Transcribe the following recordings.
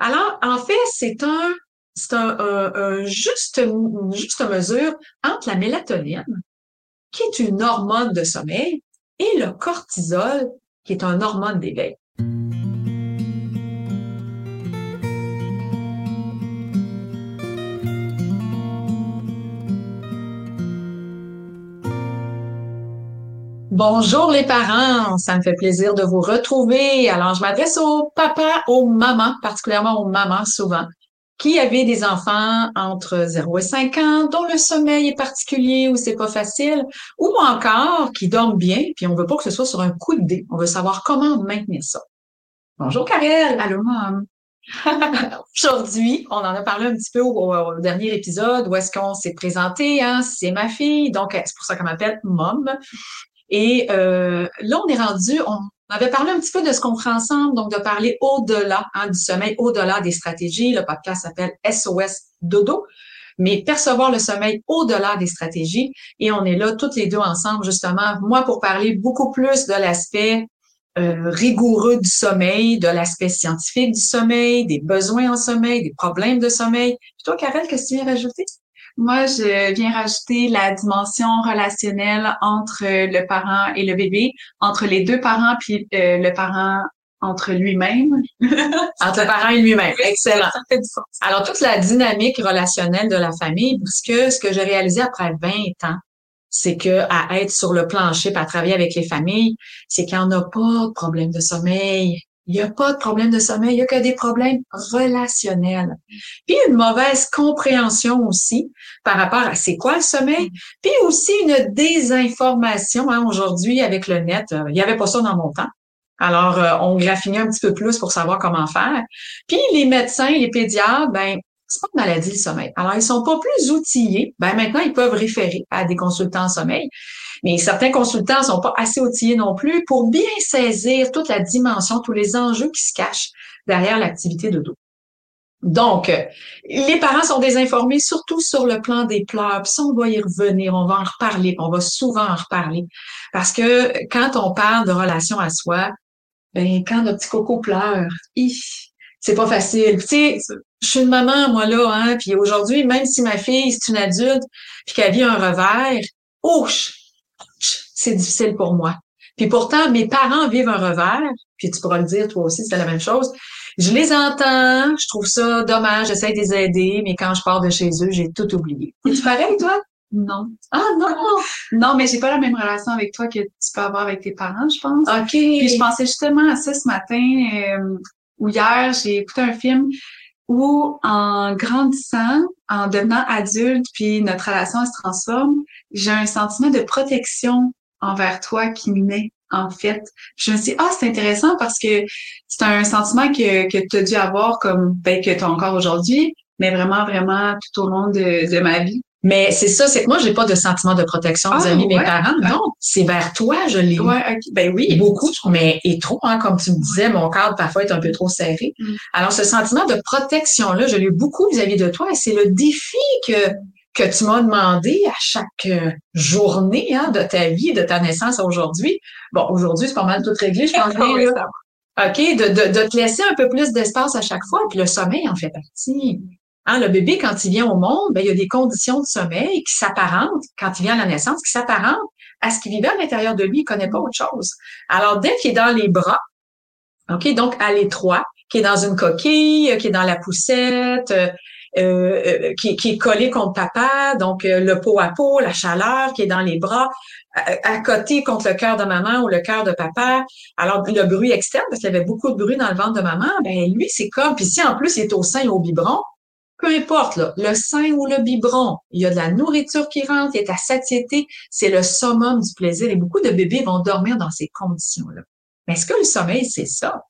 Alors, en fait, c'est un, c'est un, juste, une juste mesure entre la mélatonine, qui est une hormone de sommeil, et le cortisol, qui est un hormone d'éveil. Bonjour les parents, ça me fait plaisir de vous retrouver. Alors, je m'adresse aux papas, aux mamans, particulièrement aux mamans souvent, qui avaient des enfants entre 0 et 5 ans, dont le sommeil est particulier ou c'est pas facile, ou encore qui dorment bien, puis on veut pas que ce soit sur un coup de dé. On veut savoir comment maintenir ça. Bonjour Karel. Allô, maman. Aujourd'hui, on en a parlé un petit peu au, dernier épisode où est-ce qu'on s'est présenté, hein, c'est ma fille, donc c'est pour ça qu'on m'appelle Mom. Et euh, là, on est rendu, on avait parlé un petit peu de ce qu'on ferait ensemble, donc de parler au-delà hein, du sommeil, au-delà des stratégies. Le podcast s'appelle SOS Dodo, mais percevoir le sommeil au-delà des stratégies. Et on est là toutes les deux ensemble, justement, moi pour parler beaucoup plus de l'aspect euh, rigoureux du sommeil, de l'aspect scientifique du sommeil, des besoins en sommeil, des problèmes de sommeil. Puis toi, Karel, qu'est-ce que tu viens rajouter? Moi, je viens rajouter la dimension relationnelle entre le parent et le bébé, entre les deux parents puis euh, le parent entre lui-même. entre le parent et lui-même. Excellent. Alors, toute la dynamique relationnelle de la famille, parce que ce que j'ai réalisé après 20 ans, c'est que à être sur le plancher, à travailler avec les familles, c'est qu'il n'y en a pas de problème de sommeil, il n'y a pas de problème de sommeil, il n'y a que des problèmes relationnels. Puis une mauvaise compréhension aussi par rapport à c'est quoi le sommeil, puis aussi une désinformation. Hein, Aujourd'hui, avec le net, euh, il n'y avait pas ça dans mon temps. Alors, euh, on graffinait un petit peu plus pour savoir comment faire. Puis les médecins, les pédiatres, ben c'est pas une maladie le sommeil. Alors, ils sont pas plus outillés. Ben maintenant, ils peuvent référer à des consultants en sommeil. Mais certains consultants sont pas assez outillés non plus pour bien saisir toute la dimension, tous les enjeux qui se cachent derrière l'activité de dos. Donc, les parents sont désinformés, surtout sur le plan des pleurs. Puis ça, on va y revenir, on va en reparler, on va souvent en reparler. Parce que quand on parle de relation à soi, ben, quand notre petit coco pleure, c'est pas facile. Tu sais, je suis une maman, moi, là, hein, puis aujourd'hui, même si ma fille, c'est une adulte, puis qu'elle vit un revers, ouch, c'est difficile pour moi. Puis pourtant, mes parents vivent un revers, puis tu pourras le dire toi aussi, c'est la même chose. Je les entends, je trouve ça dommage, j'essaie de les aider, mais quand je pars de chez eux, j'ai tout oublié. Es-tu pareil, toi? Non. Ah non! Non, mais j'ai pas la même relation avec toi que tu peux avoir avec tes parents, je pense. OK. Puis je pensais justement à ça ce matin, euh, ou hier, j'ai écouté un film où en grandissant, en devenant adulte, puis notre relation se transforme, j'ai un sentiment de protection envers toi qui naît en fait. Je me suis dit, ah, c'est intéressant parce que c'est un sentiment que, que tu as dû avoir comme ben, que tu as encore aujourd'hui, mais vraiment, vraiment tout au long de, de ma vie. Mais c'est ça, c'est que moi, j'ai pas de sentiment de protection vis-à-vis mes parents. Non, c'est vers toi, je l'ai. Ouais, Ben oui. Beaucoup, mais et trop, hein, comme tu me disais, mon cadre parfois est un peu trop serré. Mm. Alors, ce sentiment de protection-là, je l'ai beaucoup vis-à-vis de toi et c'est le défi que que tu m'as demandé à chaque euh, journée hein, de ta vie, de ta naissance aujourd'hui. Bon, aujourd'hui, c'est pas mal tout réglé, je pense. OK, de, de, de te laisser un peu plus d'espace à chaque fois. Puis le sommeil en fait partie. Hein, le bébé, quand il vient au monde, ben, il y a des conditions de sommeil qui s'apparentent, quand il vient à la naissance, qui s'apparentent à ce qu'il vivait à l'intérieur de lui. Il connaît pas autre chose. Alors, dès qu'il est dans les bras, OK, donc à l'étroit, qui est dans une coquille, qui est dans la poussette, euh, euh qui, qui, est collé contre papa, donc euh, le pot à peau, la chaleur qui est dans les bras, à, côté contre le cœur de maman ou le cœur de papa. Alors le bruit externe, parce qu'il y avait beaucoup de bruit dans le ventre de maman, ben lui c'est comme, puis si en plus il est au sein et au biberon, peu importe, le sein ou le biberon, il y a de la nourriture qui rentre, il y a de la satiété, c'est le summum du plaisir et beaucoup de bébés vont dormir dans ces conditions-là. Mais est-ce que le sommeil, c'est ça?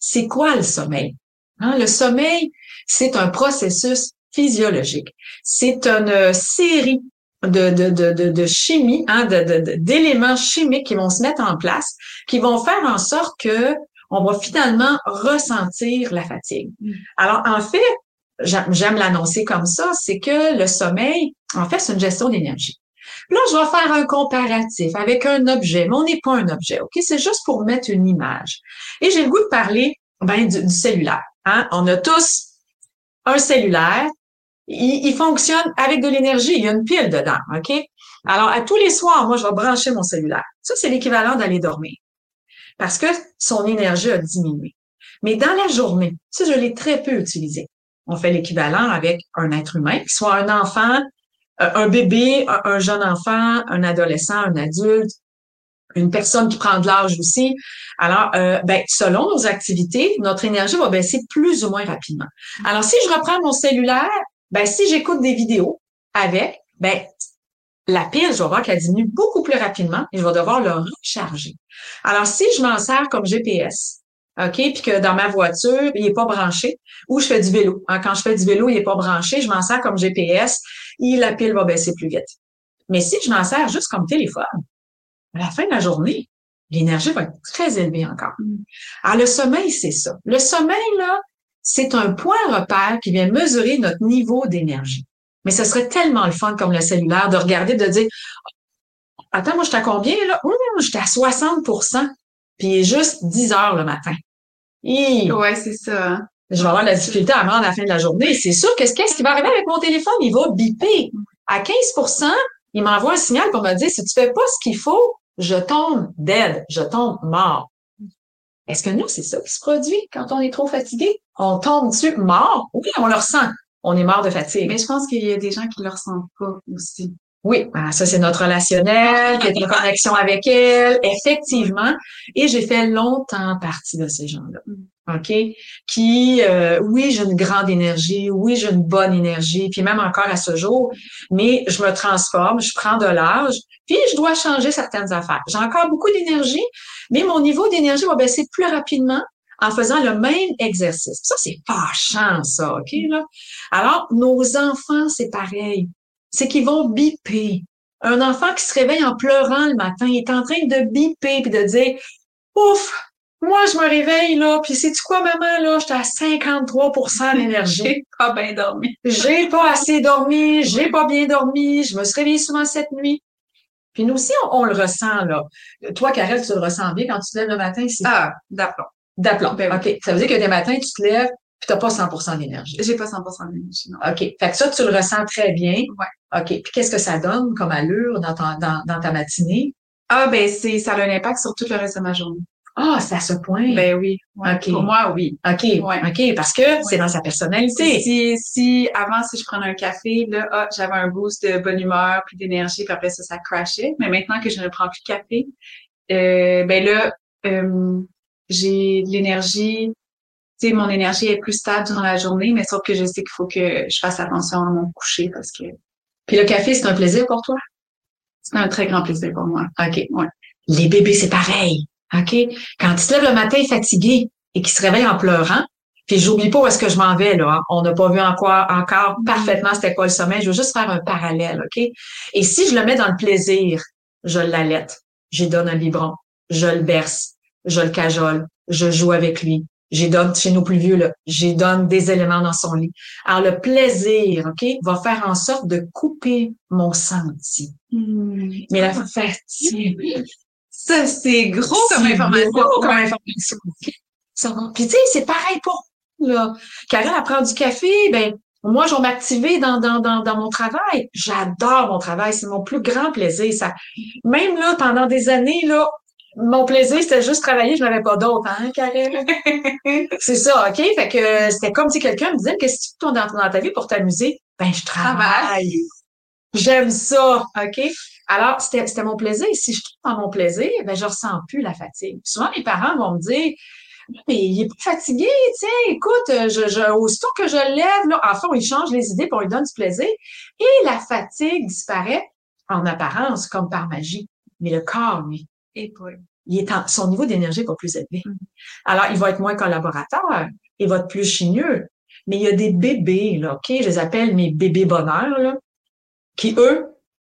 C'est quoi le sommeil? Hein? Le sommeil, c'est un processus physiologique. C'est une série de, de, de, de, chimie, hein, d'éléments chimiques qui vont se mettre en place, qui vont faire en sorte que on va finalement ressentir la fatigue. Mm. Alors, en fait, j'aime l'annoncer comme ça, c'est que le sommeil, en fait, c'est une gestion d'énergie. Là, je vais faire un comparatif avec un objet, mais on n'est pas un objet, OK? C'est juste pour mettre une image. Et j'ai le goût de parler ben, du, cellulaire. Hein? On a tous un cellulaire. Il, fonctionne avec de l'énergie. Il y a une pile dedans, OK? Alors, à tous les soirs, moi, je vais brancher mon cellulaire. Ça, c'est l'équivalent d'aller dormir. Parce que son énergie a diminué. Mais dans la journée, ça, je l'ai très peu utilisé. On fait l'équivalent avec un être humain, soit un enfant, euh, un bébé, un jeune enfant, un adolescent, un adulte, une personne qui prend de l'âge aussi. Alors, euh, ben, selon nos activités, notre énergie va baisser plus ou moins rapidement. Alors, si je reprends mon cellulaire, ben, si j'écoute des vidéos avec, ben, la pile, je vais voir qu'elle diminue beaucoup plus rapidement et je vais devoir le recharger. Alors, si je m'en sers comme GPS, OK, puis que dans ma voiture, il n'est pas branché, ou je fais du vélo. Hein, quand je fais du vélo, il n'est pas branché, je m'en sers comme GPS et la pile va baisser plus vite. Mais si je m'en sers juste comme téléphone, à la fin de la journée, l'énergie va être très élevée encore. Mm. Alors, le sommeil, c'est ça. Le sommeil, là, c'est un point repère qui vient mesurer notre niveau d'énergie. Mais ce serait tellement le fun comme le cellulaire de regarder, de dire, attends, moi, je à combien, là? Hum, j'étais à 60% puis il est juste 10 heures le matin. Ouais, c'est ça. Hein. Je vais avoir la difficulté à me rendre à la fin de la journée. C'est sûr que qu'est-ce qui va arriver avec mon téléphone? Il va biper. À 15% il m'envoie un signal pour me dire, si tu fais pas ce qu'il faut, je tombe dead, je tombe mort. Est-ce que nous, c'est ça qui se produit quand on est trop fatigué? On tombe dessus mort? Oui, on le ressent. On est mort de fatigue. Mais je pense qu'il y a des gens qui le ressentent pas aussi. Oui, ben, ça c'est notre relationnel, qui est une connexion avec elle, effectivement. Et j'ai fait longtemps partie de ces gens-là. OK? Qui, euh, oui, j'ai une grande énergie, oui, j'ai une bonne énergie, puis même encore à ce jour, mais je me transforme, je prends de l'âge, puis je dois changer certaines affaires. J'ai encore beaucoup d'énergie, mais mon niveau d'énergie va baisser plus rapidement en faisant le même exercice. Ça, c'est fâchant, ça, OK? Là? Alors, nos enfants, c'est pareil c'est qu'ils vont biper. Un enfant qui se réveille en pleurant le matin, il est en train de biper puis de dire Ouf, moi je me réveille là, puis c'est quoi maman là, j'étais à 53% d'énergie. j'ai pas bien dormi. j'ai pas assez dormi, j'ai pas bien dormi, je me suis réveillée souvent cette nuit. Puis nous aussi, on, le ressent là. Toi, Karel, tu le ressens bien quand tu te lèves le matin, c'est Ah, d'aplomb. D'aplomb. Ben OK. Ça veut dire que des matins, tu te lèves, puis t'as pas 100% d'énergie. J'ai pas 100% d'énergie, non. OK. Fait que ça, tu le ressens très bien. Ouais. OK. Puis qu'est-ce que ça donne comme allure dans, ta, dans, dans ta matinée? Ah, ben, c'est, ça a un impact sur tout le reste de ma journée. Ah, c'est à ce point. Ben oui. OK. Pour moi, oui. OK. Ouais. OK. Parce que c'est dans sa personnalité. Si, si, avant, si je prenais un café, là, ah, j'avais un boost de bonne humeur, puis d'énergie, puis après ça, ça crashait. Mais maintenant que je ne prends plus de café, euh, ben là, euh, j'ai de l'énergie, mon énergie est plus stable durant la journée, mais sauf que je sais qu'il faut que je fasse attention à mon coucher parce que. Puis le café, c'est un plaisir pour toi? C'est un très grand plaisir pour moi. OK. Ouais. Les bébés, c'est pareil. OK? Quand ils se lèvent le matin fatigués et qu'ils se réveillent en pleurant, puis j'oublie pas où est-ce que je m'en vais, là. Hein. On n'a pas vu encore, encore mm-hmm. parfaitement c'était quoi le sommeil. Je veux juste faire un parallèle, OK? Et si je le mets dans le plaisir, je l'allaite. J'y donne un biberon. Je le berce. Je le cajole. Je joue avec lui. J'ai donne, chez nos plus vieux, là, j'ai donne des éléments dans son lit. Alors, le plaisir, OK, va faire en sorte de couper mon senti. Hmm. Mais la fatigue, ça, c'est gros comme information. Gros comme information. Puis, tu sais, c'est pareil pour là. Karine apprend du café, ben, moi, je vais m'activer dans, dans, dans, dans mon travail. J'adore mon travail. C'est mon plus grand plaisir. Ça, même là, pendant des années, là, mon plaisir, c'était juste travailler, je n'avais pas d'autre, hein, c'est ça, OK? Fait que c'était comme si quelqu'un me disait, qu'est-ce que tu fais dans, dans ta vie pour t'amuser? Ben, je travaille. J'aime ça, OK? Alors, c'était mon plaisir. Si je trouve dans mon plaisir, ben, je ressens plus la fatigue. Souvent, mes parents vont me dire, mais il est pas fatigué, tu sais, écoute, je, je, aussitôt que je lève, là, en fait, il change les idées pour lui donne du plaisir. Et la fatigue disparaît en apparence, comme par magie. Mais le corps, lui, et il est son niveau d'énergie est pas plus élevé. Mm. Alors, il va être moins collaborateur, il va être plus chigneux. Mais il y a des bébés, là, OK? Je les appelle mes bébés bonheurs, là, qui, eux,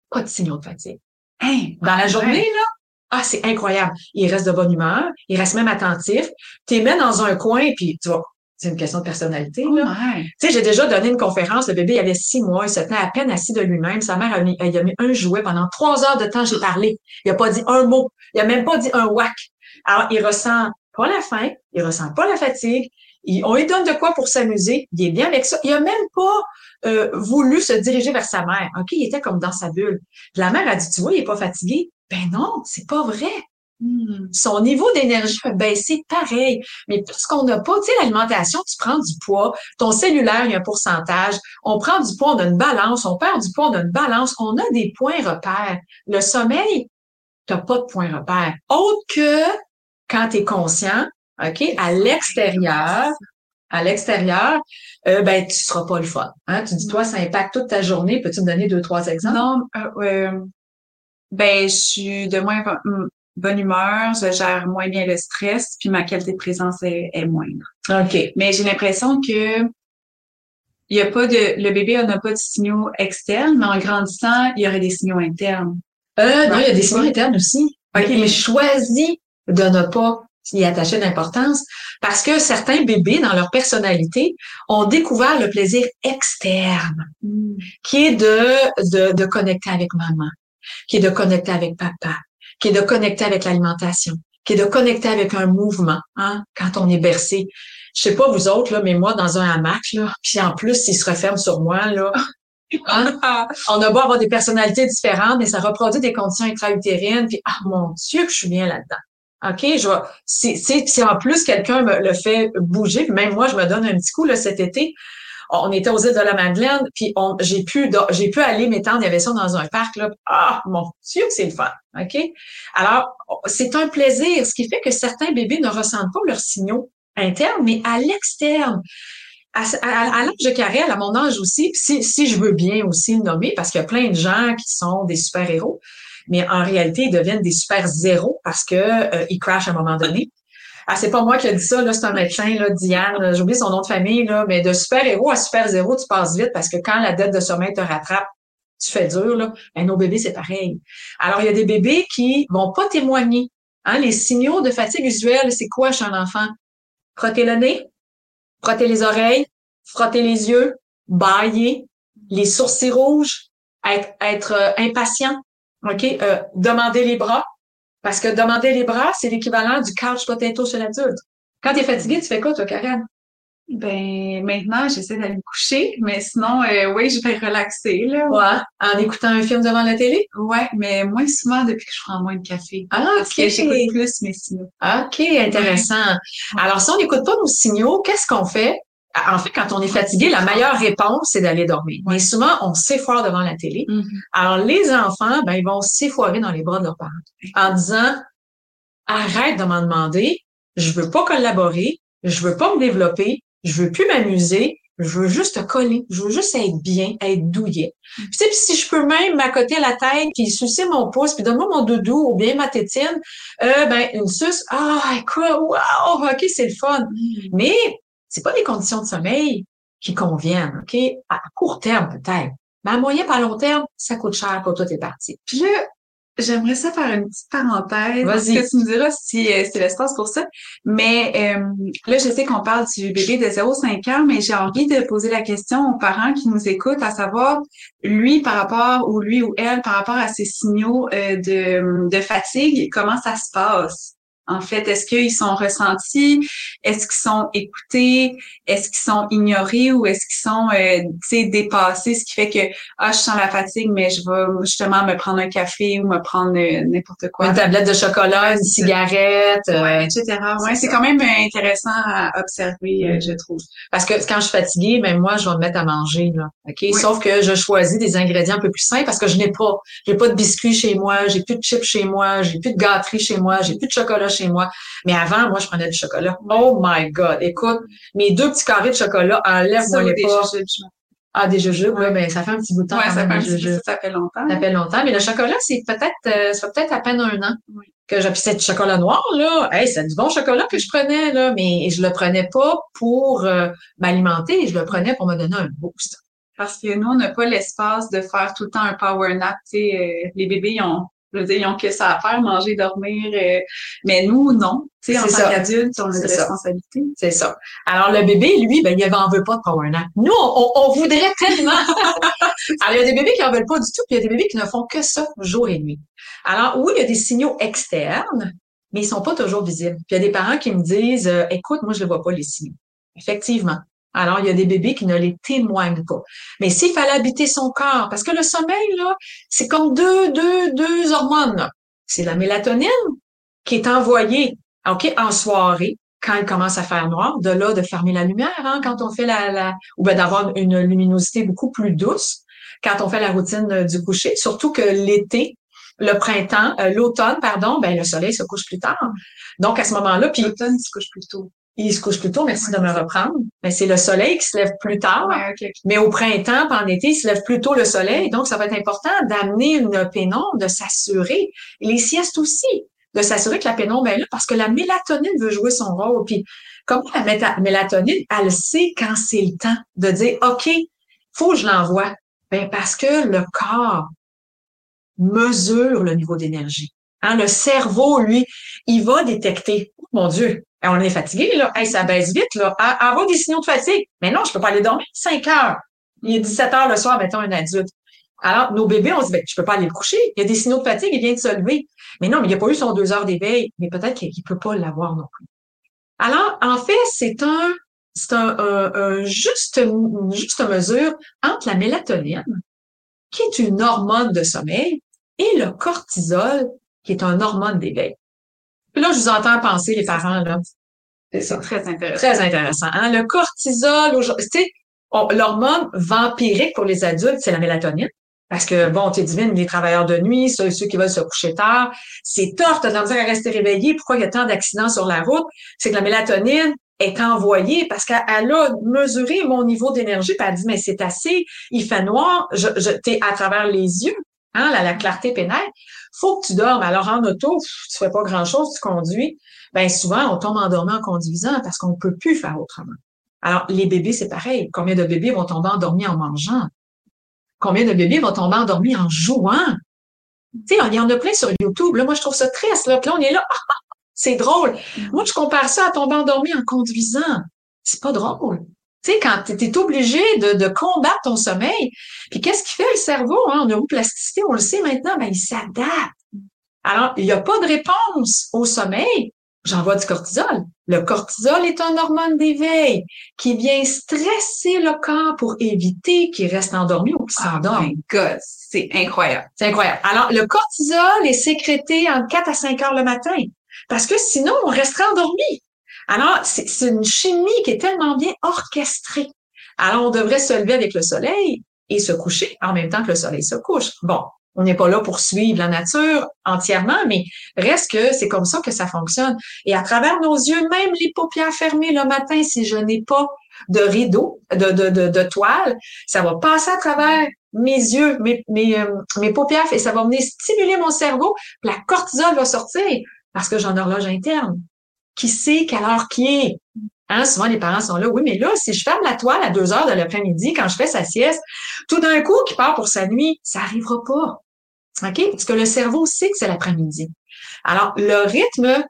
pas de signaux de fatigue. Hein? Dans la journée, là, ah, c'est incroyable. Ils restent de bonne humeur, ils restent même attentifs. Tu les mets dans un coin, puis tu vois, c'est une question de personnalité. Oh tu sais, j'ai déjà donné une conférence. Le bébé il avait six mois, il se tenait à peine assis de lui-même. Sa mère a mis, il a mis un jouet pendant trois heures de temps. J'ai parlé. Il a pas dit un mot. Il a même pas dit un whack. Alors, il ressent pas la faim, il ressent pas la fatigue. On lui donne de quoi pour s'amuser. Il est bien avec ça. Il a même pas euh, voulu se diriger vers sa mère. OK, il était comme dans sa bulle. la mère a dit, tu vois, il est pas fatigué. Ben non, c'est pas vrai. Hmm. Son niveau d'énergie a baissé pareil. Mais puisqu'on n'a pas, tu sais, l'alimentation, tu prends du poids, ton cellulaire, il y a un pourcentage, on prend du poids, on a une balance, on perd du poids, on a une balance, on a des points repères. Le sommeil, t'as pas de points repères. Autre que quand tu es conscient, OK, à l'extérieur, à l'extérieur, euh, ben tu seras pas le fun. Hein? Tu dis toi, ça impacte toute ta journée. Peux-tu me donner deux trois exemples? Non, euh, euh, ben je suis de moins bonne humeur, je gère moins bien le stress, puis ma qualité de présence est, moindre. Ok. Mais j'ai l'impression que il y a pas de le bébé n'a pas de signaux externes, mais en grandissant, il y aurait des signaux internes. Euh, non, il y a des signaux internes aussi. Ok, mais choisis de ne pas y attacher d'importance parce que certains bébés, dans leur personnalité, ont découvert le plaisir externe, hmm. qui est de, de, de connecter avec maman, qui est de connecter avec papa, qui est de connecter avec l'alimentation, qui est de connecter avec un mouvement, hein, quand on est bercé. Je sais pas vous autres, là, mais moi, dans un hamac, là, puis en plus, s'il se referme sur moi, là, hein, on a beau avoir des personnalités différentes, mais ça reproduit des conditions intra-utérines, puis ah mon Dieu que je suis bien là-dedans. OK, je si, si, en plus quelqu'un me le fait bouger, même moi, je me donne un petit coup là, cet été. On était aux îles de la Madeleine, puis j'ai pu j'ai pu aller m'étendre, il y avait ça dans un parc là. Ah, mon Dieu, c'est le fun. OK? Alors, c'est un plaisir, ce qui fait que certains bébés ne ressentent pas leurs signaux internes, mais à l'externe. À, à, l'âge de carrière, à mon âge aussi, si, si je veux bien aussi le nommer, parce qu'il y a plein de gens qui sont des super-héros, mais en réalité, ils deviennent des super zéros parce que euh, ils crashent à un moment donné. Ah, c'est pas moi qui ai dit ça, là, c'est un médecin, là, Diane, j'oublie son nom de famille, là, mais de super héros à super zéro, tu passes vite parce que quand la dette de sommeil te rattrape, tu fais dur, là. Ben, nos bébés, c'est pareil. Alors, il y a des bébés qui vont pas témoigner. Hein, les signaux de fatigue visuelle, c'est quoi chez un enfant? Frotter le nez, frotter les oreilles, frotter les yeux, bailler, les sourcils rouges, être, être euh, impatient, OK? Euh, demander les bras. Parce que demander les bras, c'est l'équivalent du couch potato chez l'adulte. Quand tu es fatigué, tu fais quoi, toi, Karen? Ben maintenant, j'essaie d'aller me coucher, mais sinon, euh, oui, je vais relaxer là. Ouais. En écoutant un film devant la télé? Ouais, mais moins souvent depuis que je prends moins de café. Ah, parce que j'écoute plus mes signaux. Ok, intéressant. Alors, si on n'écoute pas nos signaux, qu'est-ce qu'on fait? En fait, quand on est fatigué, la meilleure réponse, c'est d'aller dormir. Mais souvent, on s'effoire devant la télé. Mm-hmm. Alors, les enfants, ben, ils vont s'effoirer dans les bras de leurs parents en disant, arrête de m'en demander, je veux pas collaborer, je veux pas me développer, je veux plus m'amuser, je veux juste te coller, je veux juste être bien, être douillet. Mm-hmm. Puis, si je peux même m'accoter la tête, puis sucer mon pouce, puis donne-moi mon doudou ou bien ma tétine, euh, ben une suce, ah, quoi, wow, ok, c'est le fun. Mm-hmm. Mais c'est pas des conditions de sommeil qui conviennent, OK? À court terme, peut-être. Mais à moyen, pas à long terme, ça coûte cher quand toi, t'es parti. Puis là, j'aimerais ça faire une petite parenthèse. Parce que tu me diras si euh, c'est l'espace pour ça. Mais euh, là, je sais qu'on parle du bébé de 0-5 ans, mais j'ai envie de poser la question aux parents qui nous écoutent, à savoir, lui, par rapport, ou lui ou elle, par rapport à ses signaux euh, de, de fatigue, comment ça se passe? En fait, est-ce qu'ils sont ressentis? Est-ce qu'ils sont écoutés? Est-ce qu'ils sont ignorés? Ou est-ce qu'ils sont euh, dépassés? Ce qui fait que ah, je sens la fatigue, mais je vais justement me prendre un café ou me prendre euh, n'importe quoi. Une tablette de chocolat, une cigarette, euh, etc. Ouais, c'est quand même intéressant à observer, je trouve. Parce que quand je suis fatiguée, même moi, je vais me mettre à manger. Là, ok? Sauf que je choisis des ingrédients un peu plus simples parce que je n'ai pas, j'ai pas de biscuits chez moi, j'ai plus de chips chez moi, j'ai plus de gâteries chez moi, j'ai plus de chocolat chez moi. Mais avant, moi, je prenais du chocolat. Oh my God! Écoute, mes deux petits carrés de chocolat, enlève-moi les pas. Ah, des jujubes, oui, mais ça fait un petit bout de temps. Ouais, ça, fait ça fait longtemps. Ça fait longtemps. Mais le chocolat, c'est peut-être, euh, ça fait peut-être à peine un an que j'ai. Puis c'est du chocolat noir, là. Hey, c'est du bon chocolat que je prenais, là. Mais je le prenais pas pour euh, m'alimenter, je le prenais pour me donner un boost. Parce que nous, on n'a pas l'espace de faire tout le temps un power nap. Sais, euh, les bébés, ils ont je veux dire, ils ont que ça à faire, manger, dormir. Euh, mais nous, non. Tu sais, en tant qu'adultes, on a des responsabilités. C'est ça. Alors, le bébé, lui, ben, il en veut pas de power nap. Nous, on, on, voudrait tellement. Alors, il y a des bébés qui en veulent pas du tout, puis il y a des bébés qui ne font que ça jour et nuit. Alors, oui, il y a des signaux externes, mais ils sont pas toujours visibles. Puis il y a des parents qui me disent, euh, écoute, moi, je ne vois pas les signaux. effectivement. Alors, il y a des bébés qui ne les témoignent pas. Mais s'il fallait habiter son corps, parce que le sommeil, là, c'est comme deux, deux, deux hormones. C'est la mélatonine qui est envoyée, OK, en soirée, quand il commence à faire noir, de là de fermer la lumière, hein, quand on fait la, la ou bien d'avoir une luminosité beaucoup plus douce quand on fait la routine du coucher, surtout que l'été, le printemps, euh, l'automne, pardon, ben le soleil se couche plus tard. Donc à ce moment-là, puis l'automne se couche plus tôt. Il se couche plus tôt, merci de me reprendre. Mais c'est le soleil qui se lève plus tard. Mais au printemps, en été, il se lève plus tôt le soleil. Donc, ça va être important d'amener une pénombre, de s'assurer. Les siestes aussi, de s'assurer que la pénombre est là parce que la mélatonine veut jouer son rôle. Puis, comme la mélatonine, elle sait quand c'est le temps de dire, OK, faut que je l'envoie. Ben, parce que le corps mesure le niveau d'énergie. Hein, le cerveau, lui, il va détecter. Oh, mon Dieu, on est fatigué, là. ça baisse vite, là. Avoir des signaux de fatigue. Mais non, je peux pas aller dormir 5 heures. Il est 17 heures le soir, mettons un adulte. Alors, nos bébés, on se dit, ben, je peux pas aller le coucher. Il y a des signaux de fatigue, il vient de se lever. Mais non, mais il a pas eu son deux heures d'éveil. Mais peut-être qu'il peut pas l'avoir non plus. Alors, en fait, c'est un, c'est un, juste, une juste mesure entre la mélatonine, qui est une hormone de sommeil, et le cortisol, qui est un hormone d'éveil. Puis là, je vous entends penser, les parents, là. C'est très intéressant. Très intéressant. Hein? Le cortisol, tu sais, l'hormone vampirique pour les adultes, c'est la mélatonine. Parce que, bon, tu divine, les travailleurs de nuit, ceux, ceux qui veulent se coucher tard, c'est tort, t'as de la à rester réveillé. Pourquoi il y a tant d'accidents sur la route? C'est que la mélatonine, est envoyée parce qu'elle a mesuré mon niveau d'énergie, puis elle dit, mais c'est assez, il fait noir, je, je t'es à travers les yeux, hein, la, la clarté pénètre, faut que tu dormes. Alors en auto, tu fais pas grand-chose, tu conduis. Ben souvent, on tombe endormi en conduisant parce qu'on peut plus faire autrement. Alors, les bébés, c'est pareil. Combien de bébés vont tomber endormis en mangeant? Combien de bébés vont tomber endormis en jouant? Tu sais, il y en a plein sur YouTube. Là, moi, je trouve ça triste. Là, là on est là, c'est drôle. Mm. Moi, je compare ça à tomber endormi en conduisant. C'est pas drôle. Tu sais, quand tu es obligé de, de, combattre ton sommeil, puis qu'est-ce qui fait le cerveau hein, en neuroplasticité, on le sait maintenant, ben, il s'adapte. Alors, il n'y a pas de réponse au sommeil. J'envoie du cortisol. Le cortisol est un hormone d'éveil qui vient stresser le corps pour éviter qu'il reste endormi ou qu'il s'endorme. Oh c'est incroyable. C'est incroyable. Alors, le cortisol est sécrété en 4 à 5 heures le matin. Parce que sinon, on resterait endormi. Alors, c'est une chimie qui est tellement bien orchestrée. Alors, on devrait se lever avec le soleil et se coucher en même temps que le soleil se couche. Bon, on n'est pas là pour suivre la nature entièrement, mais reste que c'est comme ça que ça fonctionne. Et à travers nos yeux, même les paupières fermées le matin, si je n'ai pas de rideau, de, de, de, toile, ça va passer à travers mes yeux, mes, mes, euh, mes paupières, et ça va venir stimuler mon cerveau, la cortisol va sortir parce que j'ai un horloge interne. Qui sait quelle heure qui est? Hein, souvent, les parents sont là. Oui, mais là, si je ferme la toile à deux heures de l'après-midi, quand je fais sa sieste, tout d'un coup, qui part pour sa nuit, ça arrivera pas. OK? Parce que le cerveau sait que c'est l'après-midi. Alors, le rythme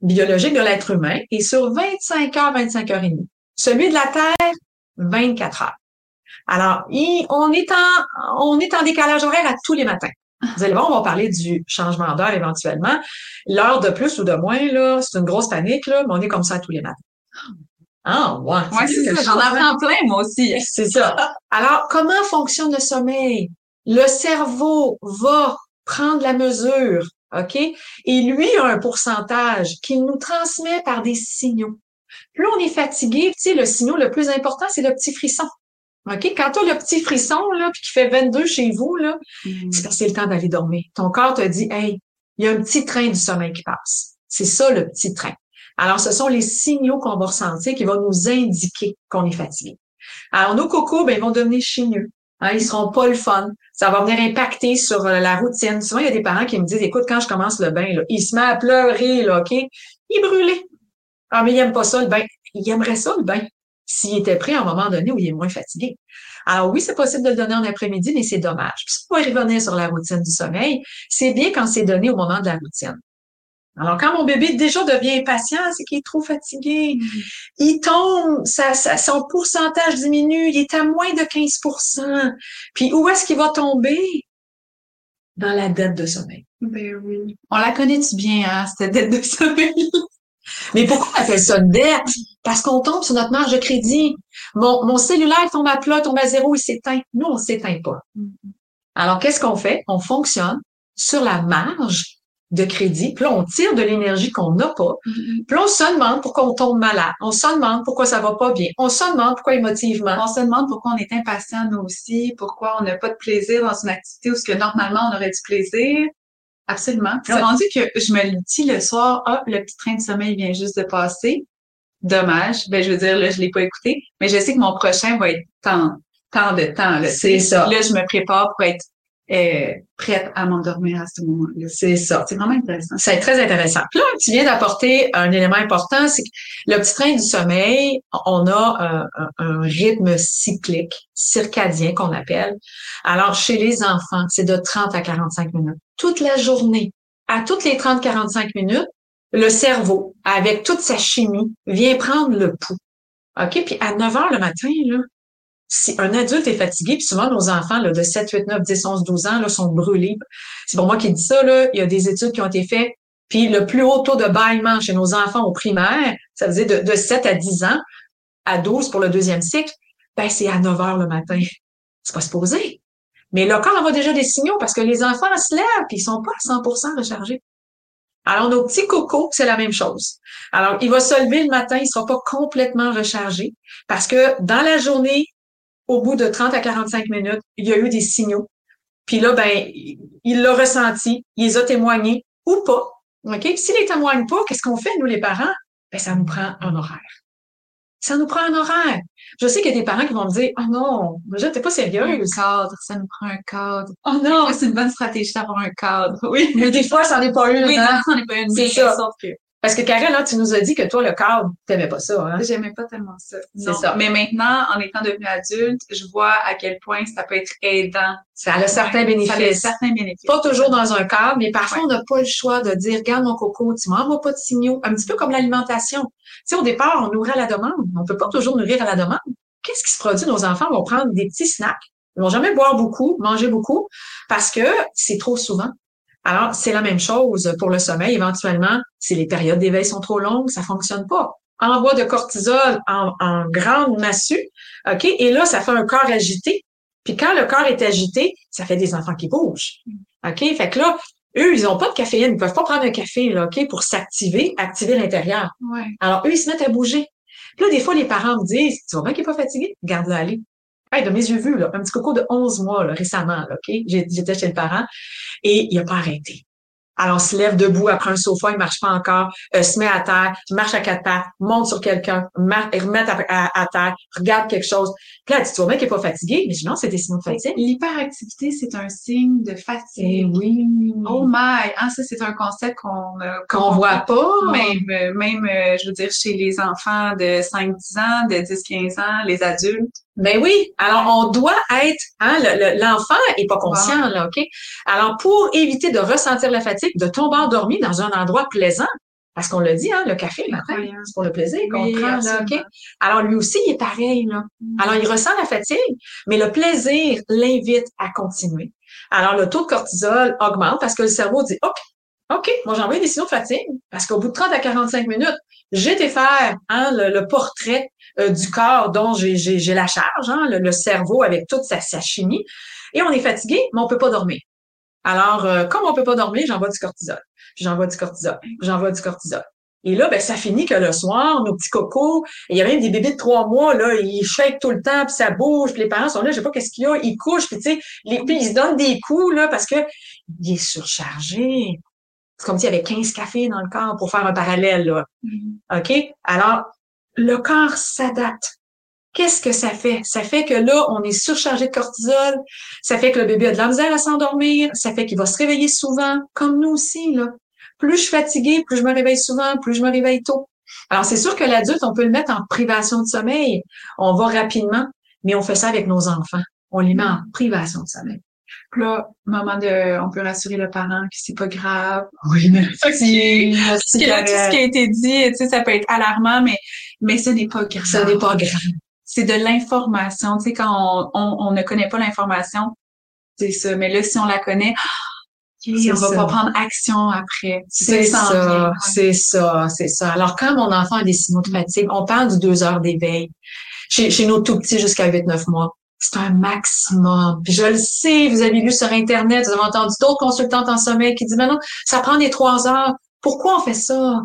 biologique de l'être humain est sur 25 heures, 25 heures et demie. Celui de la Terre, 24 heures. Alors, on est en, on est en décalage horaire à tous les matins. Vous allez voir, on va parler du changement d'heure éventuellement. L'heure de plus ou de moins, là, c'est une grosse panique, là, mais on est comme ça tous les matins. Ah, ouais. Ouais, c'est ça. J'en apprends plein, moi aussi. C'est ça. Alors, comment fonctionne le sommeil? Le cerveau va prendre la mesure, OK? Et lui a un pourcentage qu'il nous transmet par des signaux. Plus on est fatigué, tu sais, le signal le plus important, c'est le petit frisson. OK? Quand tu as le petit frisson, là, puis qui fait 22 chez vous, là, mm. c'est parce que c'est le temps d'aller dormir. Ton corps te dit, hey, il y a un petit train du sommeil qui passe. C'est ça, le petit train. Alors, ce sont les signaux qu'on va ressentir qui vont nous indiquer qu'on est fatigué. Alors, nos cocos, ben, ils vont devenir chigneux. Hein, ils seront pas le fun. Ça va venir impacter sur euh, la routine. Souvent, il y a des parents qui me disent, écoute, quand je commence le bain, là, il se met à pleurer, là, OK? Il brûlé. Ah, mais il aime pas ça, le bain. Il aimerait ça, le bain s'il était prêt à un moment donné où il est moins fatigué. Alors oui, c'est possible de le donner en après-midi, mais c'est dommage. Puis pour revenir sur la routine du sommeil, c'est bien quand c'est donné au moment de la routine. Alors, quand mon bébé déjà devient impatient, c'est qu'il est trop fatigué. Mm-hmm. Il tombe, ça, son pourcentage diminue, il est à moins de 15% Puis où est-ce qu'il va tomber? Dans la dette de sommeil. Ben oui. On la connaît-tu bien, hein, cette dette de sommeil? Mais pourquoi on appelle ça une dette? Parce qu'on tombe sur notre marge de crédit. Mon, mon cellulaire tombe à plat, tombe à zéro, il s'éteint. Nous, on s'éteint pas. Mm-hmm. Alors, qu'est-ce qu'on fait? On fonctionne sur la marge de crédit, puis là, on tire de l'énergie qu'on n'a pas, mm-hmm. puis là, on se demande pourquoi on tombe malade, on se demande pourquoi ça va pas bien, on se demande pourquoi émotivement. On se demande pourquoi on est impatient nous aussi, pourquoi on n'a pas de plaisir dans une activité où ce que normalement on aurait du plaisir. Absolument. C'est rendu que je me le dis le soir, ah, le petit train de sommeil vient juste de passer. Dommage. Ben, je veux dire, là, je l'ai pas écouté, mais je sais que mon prochain va être tant, tant de temps, là. C'est ça. Là, je me prépare pour être prête à m'endormir à ce moment-là. C'est ça. C'est vraiment intéressant. C'est très intéressant. Puis là, tu viens d'apporter un élément important, c'est que le petit train du sommeil, on a un, rythme cyclique, circadien qu'on appelle. Alors, chez les enfants, c'est de 30 à 45 minutes. Toute la journée. À toutes les 30-45 minutes, le cerveau, avec toute sa chimie, vient prendre le pouls. OK? Puis à 9 heures le matin, là, si un adulte est fatigué, puis souvent nos enfants là, de 7, 8, 9, 10, 11, 12 ans là, sont brûlés. C'est pour moi qui dis ça, là, il y a des études qui ont été faites. Puis le plus haut taux de bâillement chez nos enfants au primaire, ça veut dire de, de 7 à 10 ans, à 12 pour le deuxième cycle, ben c'est à 9 heures le matin. C'est pas supposé. Mais le corps envoie déjà des signaux parce que les enfants se lèvent puis ils sont pas à 100% rechargés. Alors, nos petits cocos, c'est la même chose. Alors, il va se lever le matin, il sera pas complètement rechargé parce que dans la journée, au bout de 30 à 45 minutes, il y a eu des signaux. Puis là, ben, il l'a ressenti, il les a témoignés ou pas. OK? S'il les témoigne pas, qu'est-ce qu'on fait, nous, les parents? Ben, ça nous prend un horaire. Ça nous prend un horaire. Je sais qu'il y a des parents qui vont me dire, oh non, déjà, t'es pas sérieux. Un cadre, ça nous prend un cadre. Oh non! C'est une bonne stratégie d'avoir un cadre. Oui. Mais des fois, ça n'est pas une. Oui, hein? ça n'est pas une. C'est ça. Que... Parce que Karen, là, tu nous as dit que toi, le cadre, t'aimais pas ça, hein? J'aimais pas tellement ça. C'est ça. Mais maintenant, en étant devenue adulte, je vois à quel point ça peut être aidant. Ça a certains bénéfices. Ça a certains bénéfices. Pas toujours dans un cadre, mais parfois, on n'a pas le choix de dire, regarde mon coco, tu m'envoies pas de signaux. Un petit peu comme l'alimentation. Tu sais, au départ, on nourrit à la demande. On peut pas toujours nourrir à la demande. Qu'est-ce qui se produit? Nos enfants vont prendre des petits snacks. Ils vont jamais boire beaucoup, manger beaucoup, parce que c'est trop souvent. Alors, c'est la même chose pour le sommeil. Éventuellement, si les périodes d'éveil sont trop longues, ça fonctionne pas. Envoi de cortisol en, en grande massue, OK? Et là, ça fait un corps agité. Puis quand le corps est agité, ça fait des enfants qui bougent. OK? Fait que là, eux, ils n'ont pas de caféine. Ils peuvent pas prendre un café, là, OK, pour s'activer, activer l'intérieur. Ouais. Alors, eux, ils se mettent à bouger. Puis là, des fois, les parents me disent, tu vois bien qu'il n'est pas fatigué? Garde-le aller de mes yeux vus, là, un petit coco de 11 mois là, récemment, là, OK? J'étais chez le parent et il a pas arrêté. Alors, on se lève debout après un sofa, il marche pas encore, euh, se met à terre, marche à quatre pattes, monte sur quelqu'un, remet à, terre, regarde quelque chose. Puis là, tu vois bien qu'il est pas fatigué. Mais je dis non, c'est des signes de fatigue. L'hyperactivité, c'est un signe de fatigue. Eh oui. Oh my! Ah, ça, c'est un concept qu'on euh, qu'on voit pas. Même, euh, même je veux dire, chez les enfants de 5-10 ans, de 10-15 ans, les adultes. Ben oui. Alors, on doit être, hein, l'enfant est pas conscient, là, OK? Alors, pour éviter de ressentir la fatigue, de tomber endormi dans un endroit plaisant, parce qu'on l'a dit, hein, le café, c'est pour le plaisir qu'on prend, là, OK? Alors, lui aussi, il est pareil, là. Mm. Alors, il ressent la fatigue, mais le plaisir l'invite à continuer. Alors, le taux de cortisol augmente parce que le cerveau dit, OK, OK, moi, j'envoie des signaux de fatigue parce qu'au bout de 30 à 45 minutes, été faire hein, le, portrait euh, du corps dont j'ai la charge, hein, le, cerveau avec toute sa, sa, chimie, et on est fatigué, mais on peut pas dormir. Alors, euh, comme on peut pas dormir, j'envoie du cortisol, j'envoie du cortisol, j'envoie du cortisol. Et là, ben, ça finit que le soir, nos petits cocos, il y a même des bébés de trois mois, là, ils shake tout le temps, puis ça bouge, puis les parents sont là, je sais pas qu'est-ce qu'il y a, ils couchent, puis tu sais, les, puis ils se donnent des coups, là, parce que il est surchargé. C'est comme s'il y avait 15 cafés dans le corps pour faire un parallèle, là. Mm-hmm. OK? Alors, le corps s'adapte. Qu'est-ce que ça fait? Ça fait que là, on est surchargé de cortisol. Ça fait que le bébé a de la misère à s'endormir. Ça fait qu'il va se réveiller souvent, comme nous aussi, là. Plus je suis fatiguée, plus je me réveille souvent, plus je me réveille tôt. Alors, c'est sûr que l'adulte, on peut le mettre en privation de sommeil. On va rapidement, mais on fait ça avec nos enfants. On les met en privation de sommeil là, moment de, on peut rassurer le parent que c'est pas grave. Oui, mais c'est, tout ce qui a été dit, tu sais, ça peut être alarmant, mais, mais ce n'est pas grave. Ce n'est pas grave. C'est de l'information. Tu sais, quand on, on, ne connaît pas l'information, c'est ça. Mais là, si on la connaît, Et on va pas prendre action après. C'est ça, c'est ça, c'est ça. Alors, quand mon enfant a des signaux de fatigue, on parle du deux heures d'éveil. Chez, chez nos tout petits jusqu'à 8-9 mois. C'est un maximum. Puis je le sais, vous avez lu sur Internet, vous avez entendu d'autres consultantes en sommeil qui disent, mais non, ça prend des trois heures. Pourquoi on fait ça?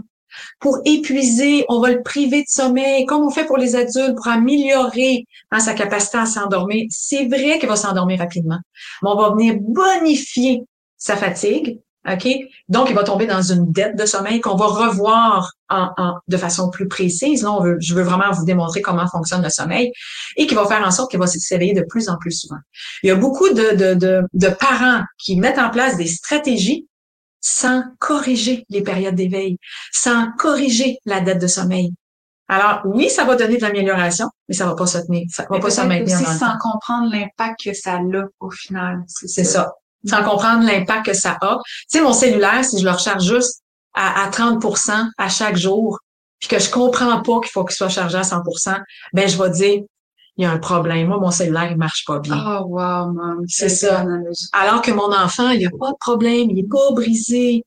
Pour épuiser, on va le priver de sommeil, comme on fait pour les adultes, pour améliorer hein, sa capacité à s'endormir. C'est vrai qu'il va s'endormir rapidement, mais on va venir bonifier sa fatigue, OK? Donc, il va tomber dans une dette de sommeil qu'on va revoir en, de façon plus précise. Là, on veut, je veux vraiment vous démontrer comment fonctionne le sommeil et qui va faire en sorte qu'il va s'éveiller de plus en plus souvent. Il y a beaucoup de, de, de, de parents qui mettent en place des stratégies sans corriger les périodes d'éveil, sans corriger la dette de sommeil. Alors, oui, ça va donner de l'amélioration, mais ça va pas se tenir, ça va pas se maintenir aussi sans comprendre l'impact que ça a au final. C'est ça sans comprendre l'impact que ça a. Tu sais, mon cellulaire, si je le recharge juste à, à 30% à chaque jour, puis que je comprends pas qu'il faut qu'il soit chargé à 100% ben je vais dire, il y a un problème. Moi, mon cellulaire, il marche pas bien. Oh, wow, C'est ça. Alors que mon enfant, il n'y a pas de problème, il est pas brisé.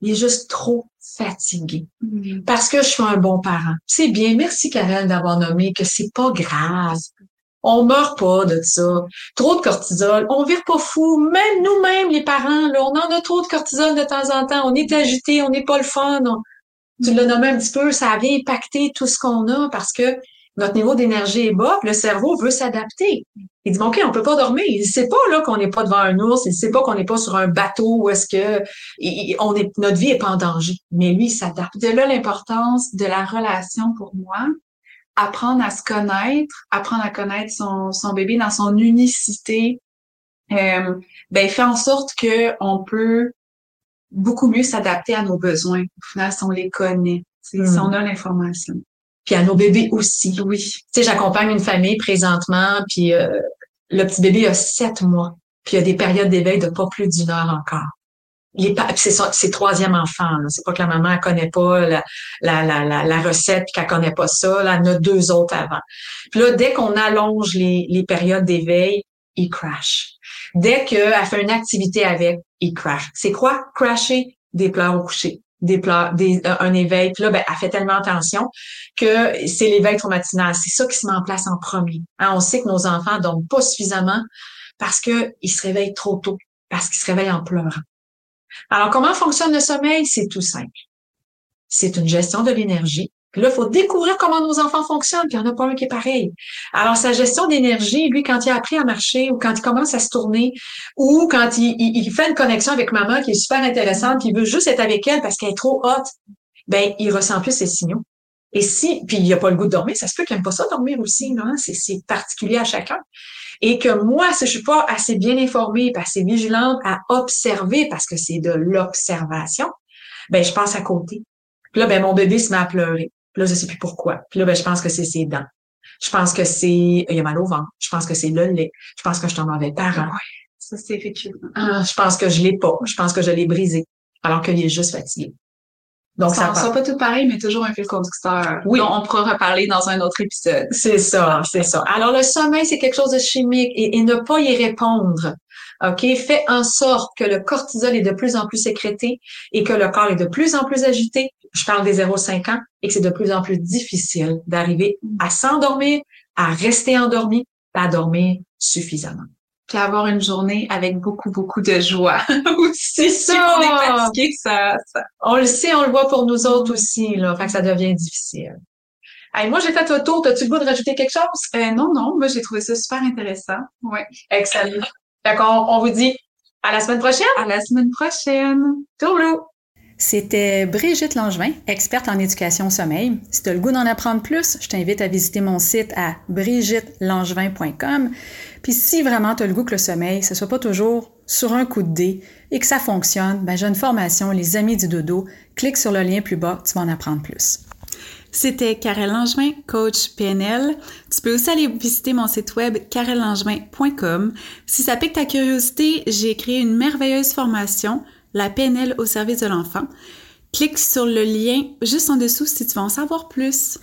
Il est juste trop fatigué. Mm. Parce que je suis un bon parent. C'est bien. Merci, Karel, d'avoir nommé que c'est pas grave. On meurt pas de ça. Trop de cortisol. On vire pas fou. Même nous-mêmes, les parents, là, on en a trop de cortisol de temps en temps. On est agité, on n'est pas le fun. Tu l'as nommé un petit peu, ça vient impacter tout ce qu'on a parce que notre niveau d'énergie est bas, le cerveau veut s'adapter. Il dit, OK, on peut pas dormir. Il sait pas, là, qu'on n'est pas devant un ours. Il sait pas qu'on n'est pas sur un bateau où est-ce que notre vie est pas en danger. Mais lui, il s'adapte. De là, l'importance de la relation pour moi apprendre à se connaître, apprendre à connaître son, son bébé dans son unicité, euh, ben fait en sorte que on peut beaucoup mieux s'adapter à nos besoins. Au final, si on les connaît, si hmm. on a l'information. Puis à nos bébés aussi. Oui. Tu sais, j'accompagne une famille présentement, puis euh, le petit bébé a sept mois, puis il y a des périodes d'éveil de pas plus d'une heure encore c'est ses troisième enfant. C'est pas que la maman elle connaît pas la, la, la, la, recette puis qu'elle connaît pas ça. Là, elle en a deux autres avant. Puis là, dès qu'on allonge les, les périodes d'éveil, il crash. Dès qu'elle fait une activité avec, il crash. C'est quoi? Crasher? Des pleurs au coucher des pleurs, des, un éveil. Puis là, ben, elle fait tellement attention que c'est l'éveil traumatinal. C'est ça qui se met en place en premier. Hein, on sait que nos enfants dorment pas suffisamment parce qu'ils se réveillent trop tôt, parce qu'ils se réveillent en pleurant. Alors, comment fonctionne le sommeil? C'est tout simple. C'est une gestion de l'énergie. Puis là, il faut découvrir comment nos enfants fonctionnent, puis il n'y en a pas un qui est pareil. Alors, sa gestion d'énergie, lui, quand il a appris à marcher, ou quand il commence à se tourner, ou quand il, fait une connexion avec maman qui est super intéressante, qui veut juste être avec elle parce qu'elle est trop haute, ben, il ressent plus ses signaux. Et si, puis il a pas le goût de dormir, ça se peut qu'il n'aime pas ça dormir aussi, non? C'est particulier à chacun et que moi, si je suis pas assez bien informée, pas assez vigilante à observer, parce que c'est de l'observation, ben je passe à côté. Puis là, ben mon bébé se met à pleurer. Puis là, je sais plus pourquoi. Puis là, ben je pense que c'est ses dents. Je pense que c'est il a mal au ventre. Je pense que c'est le lait. Je pense que je suis un mauvais parent. ça c'est effectivement. Ah, je pense que je l'ai pas. Je pense que je l'ai brisé, alors qu'il est juste fatigué. Donc, ça ne sera pas tout pareil, mais toujours un fil conducteur. Oui. on pourra reparler dans un autre épisode. C'est ça, c'est ça. Alors, le sommeil, c'est quelque chose de chimique et, ne pas y répondre. OK? Fait en sorte que le cortisol est de plus en plus sécrété et que le corps est de plus en plus agité. Je parle des 0,5 ans et que c'est de plus en plus difficile d'arriver à s'endormir, à rester endormi, à dormir suffisamment puis avoir une journée avec beaucoup, beaucoup de joie C'est ça! on est fatigué, ça, On le sait, on le voit pour nous autres aussi, là. Fait que ça devient difficile. Hey, moi, j'ai fait le tour. T'as-tu le goût de rajouter quelque chose? Euh, non, non. Moi, j'ai trouvé ça super intéressant. Oui. Excellent. Fait qu'on on vous dit à la semaine prochaine. À la semaine prochaine. Tourlou! C'était Brigitte Langevin, experte en éducation au sommeil. Si tu as le goût d'en apprendre plus, je t'invite à visiter mon site à brigittelangevin.com. Puis si vraiment tu as le goût que le sommeil, ce soit pas toujours sur un coup de dé et que ça fonctionne, ben j'ai une formation Les Amis du Dodo. Clique sur le lien plus bas, tu vas en apprendre plus. C'était Karel Langevin, coach PNL. Tu peux aussi aller visiter mon site web karellangevin.com. Si ça pique ta curiosité, j'ai créé une merveilleuse formation la PNL au service de l'enfant. Clique sur le lien juste en dessous si tu veux en savoir plus.